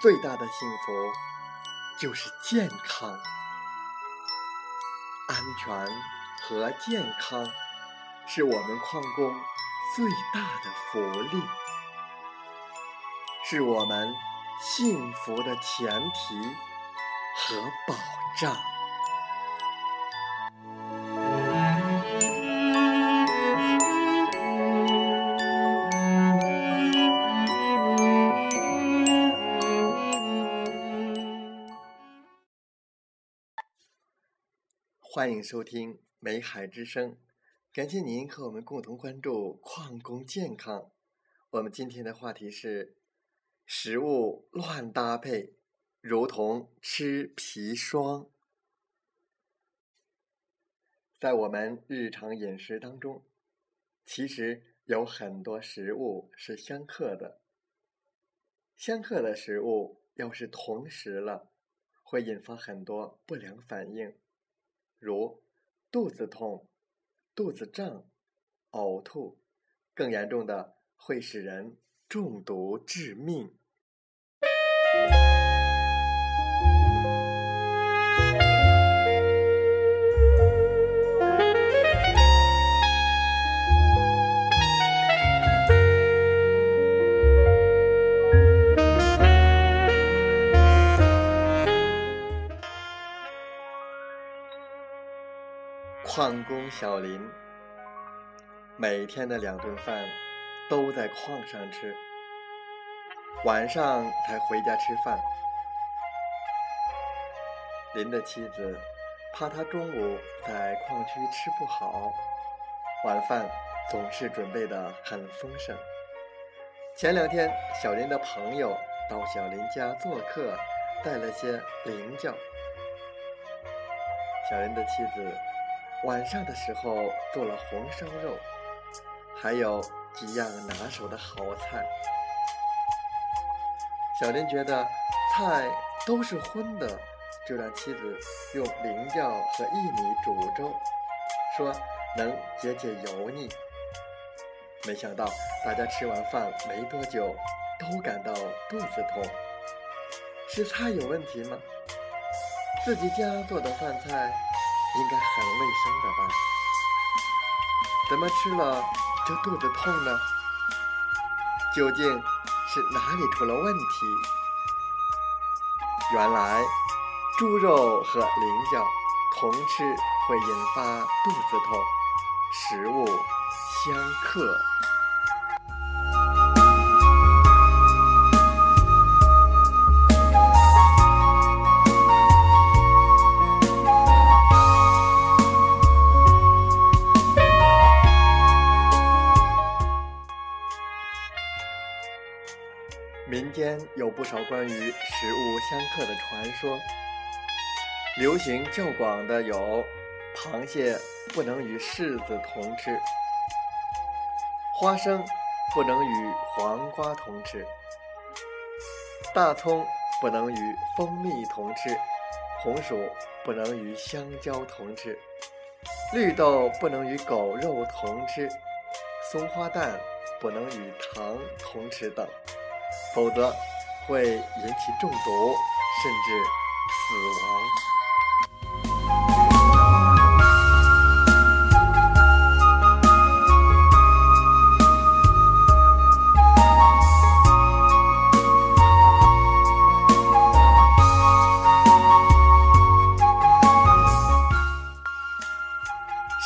最大的幸福就是健康。安全和健康是我们矿工最大的福利，是我们幸福的前提和保障。欢迎收听《美海之声》，感谢您和我们共同关注矿工健康。我们今天的话题是：食物乱搭配，如同吃砒霜。在我们日常饮食当中，其实有很多食物是相克的。相克的食物要是同时了，会引发很多不良反应。如肚子痛、肚子胀、呕吐，更严重的会使人中毒致命。矿工小林每天的两顿饭都在矿上吃，晚上才回家吃饭。林的妻子怕他中午在矿区吃不好，晚饭总是准备的很丰盛。前两天，小林的朋友到小林家做客，带了些零件。小林的妻子。晚上的时候做了红烧肉，还有几样拿手的好菜。小林觉得菜都是荤的，就让妻子用菱角和薏米煮粥，说能解解油腻。没想到大家吃完饭没多久，都感到肚子痛。是菜有问题吗？自己家做的饭菜。应该很卫生的吧？怎么吃了就肚子痛呢？究竟是哪里出了问题？原来猪肉和菱角同吃会引发肚子痛，食物相克。民间有不少关于食物相克的传说，流行较广的有：螃蟹不能与柿子同吃，花生不能与黄瓜同吃，大葱不能与蜂蜜同吃，红薯不能与香蕉同吃，绿豆不能与狗肉同吃，松花蛋不能与糖同吃等。否则会引起中毒甚至死亡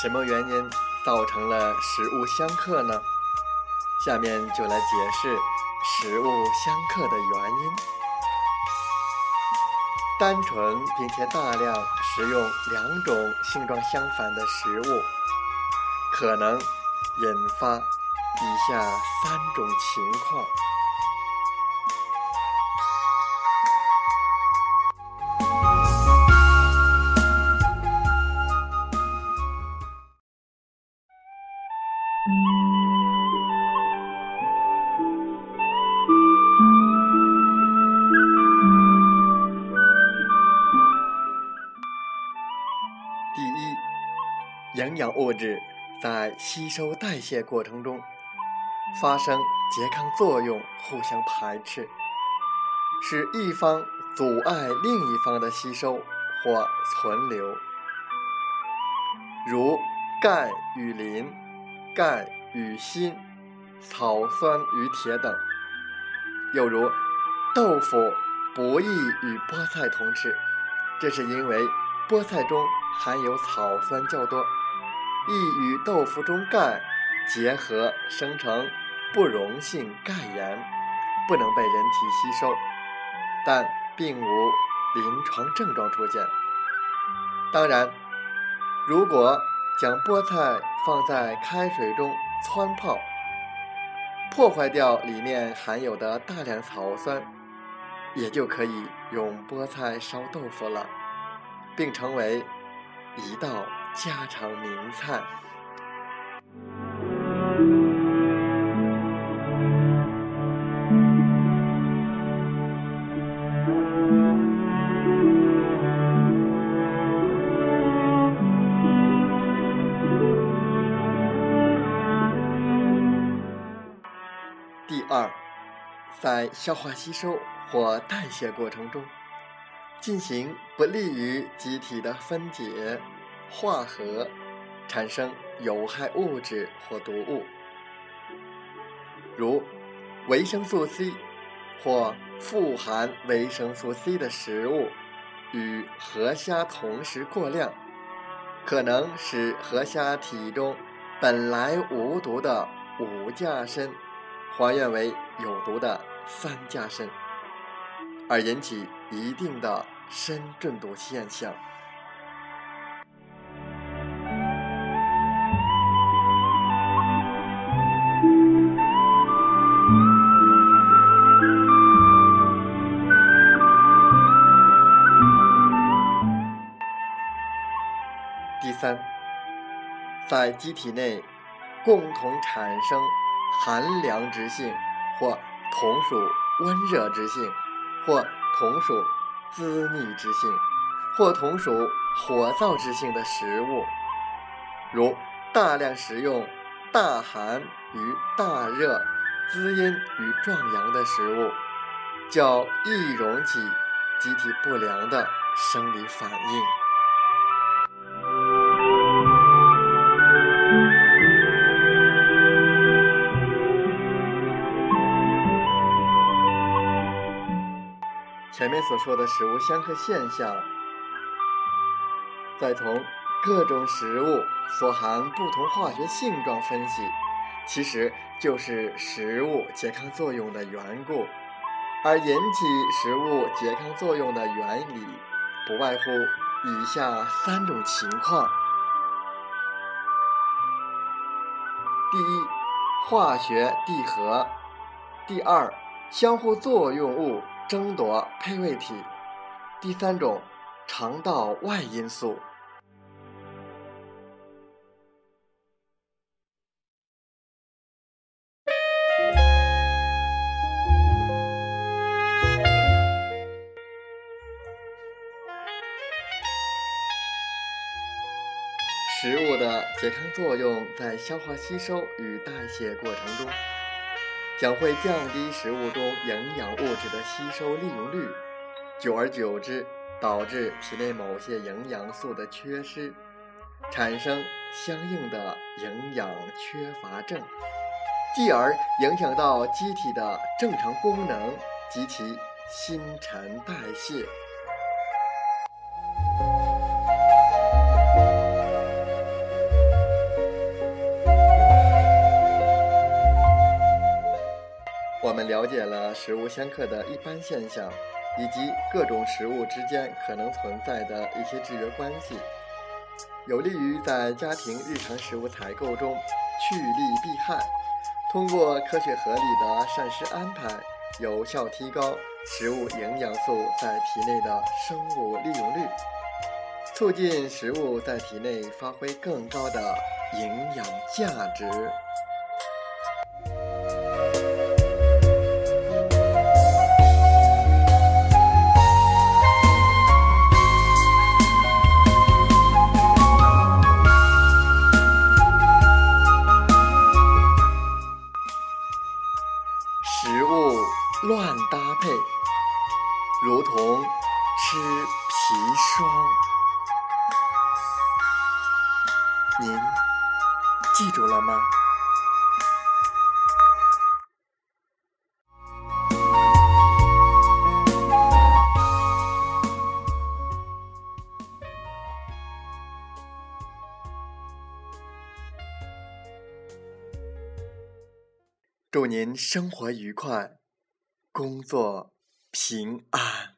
什么原因造成了食物相克呢？下面就来解释食物相克的原因。单纯并且大量食用两种性状相反的食物，可能引发以下三种情况。营养物质在吸收代谢过程中发生拮抗作用，互相排斥，使一方阻碍另一方的吸收或存留，如钙与磷、钙与锌、草酸与铁等；又如豆腐不易与菠菜同吃，这是因为菠菜中含有草酸较多。易与豆腐中钙结合生成不溶性钙盐，不能被人体吸收，但并无临床症状出现。当然，如果将菠菜放在开水中汆泡，破坏掉里面含有的大量草酸，也就可以用菠菜烧豆腐了，并成为一道。家常名菜。第二，在消化吸收或代谢过程中，进行不利于机体的分解。化合产生有害物质或毒物，如维生素 C 或富含维生素 C 的食物与河虾同食过量，可能使河虾体中本来无毒的五价砷还原为有毒的三价砷，而引起一定的砷中毒现象。三，在机体内共同产生寒凉之性，或同属温热之性，或同属滋腻之性，或同属火燥之性的食物，如大量食用大寒与大热、滋阴与壮阳的食物，较易引起机体不良的生理反应。所说的食物相克现象，再从各种食物所含不同化学性状分析，其实就是食物拮抗作用的缘故。而引起食物拮抗作用的原理，不外乎以下三种情况：第一，化学递合；第二，相互作用物。争夺配位体，第三种，肠道外因素。食物的拮抗作用在消化吸收与代谢过程中。将会降低食物中营养物质的吸收利用率，久而久之，导致体内某些营养素的缺失，产生相应的营养缺乏症，继而影响到机体的正常功能及其新陈代谢。了解了食物相克的一般现象，以及各种食物之间可能存在的一些制约关系，有利于在家庭日常食物采购中趋利避害，通过科学合理的膳食安排，有效提高食物营养素在体内的生物利用率，促进食物在体内发挥更高的营养价值。您记住了吗？祝您生活愉快，工作平安。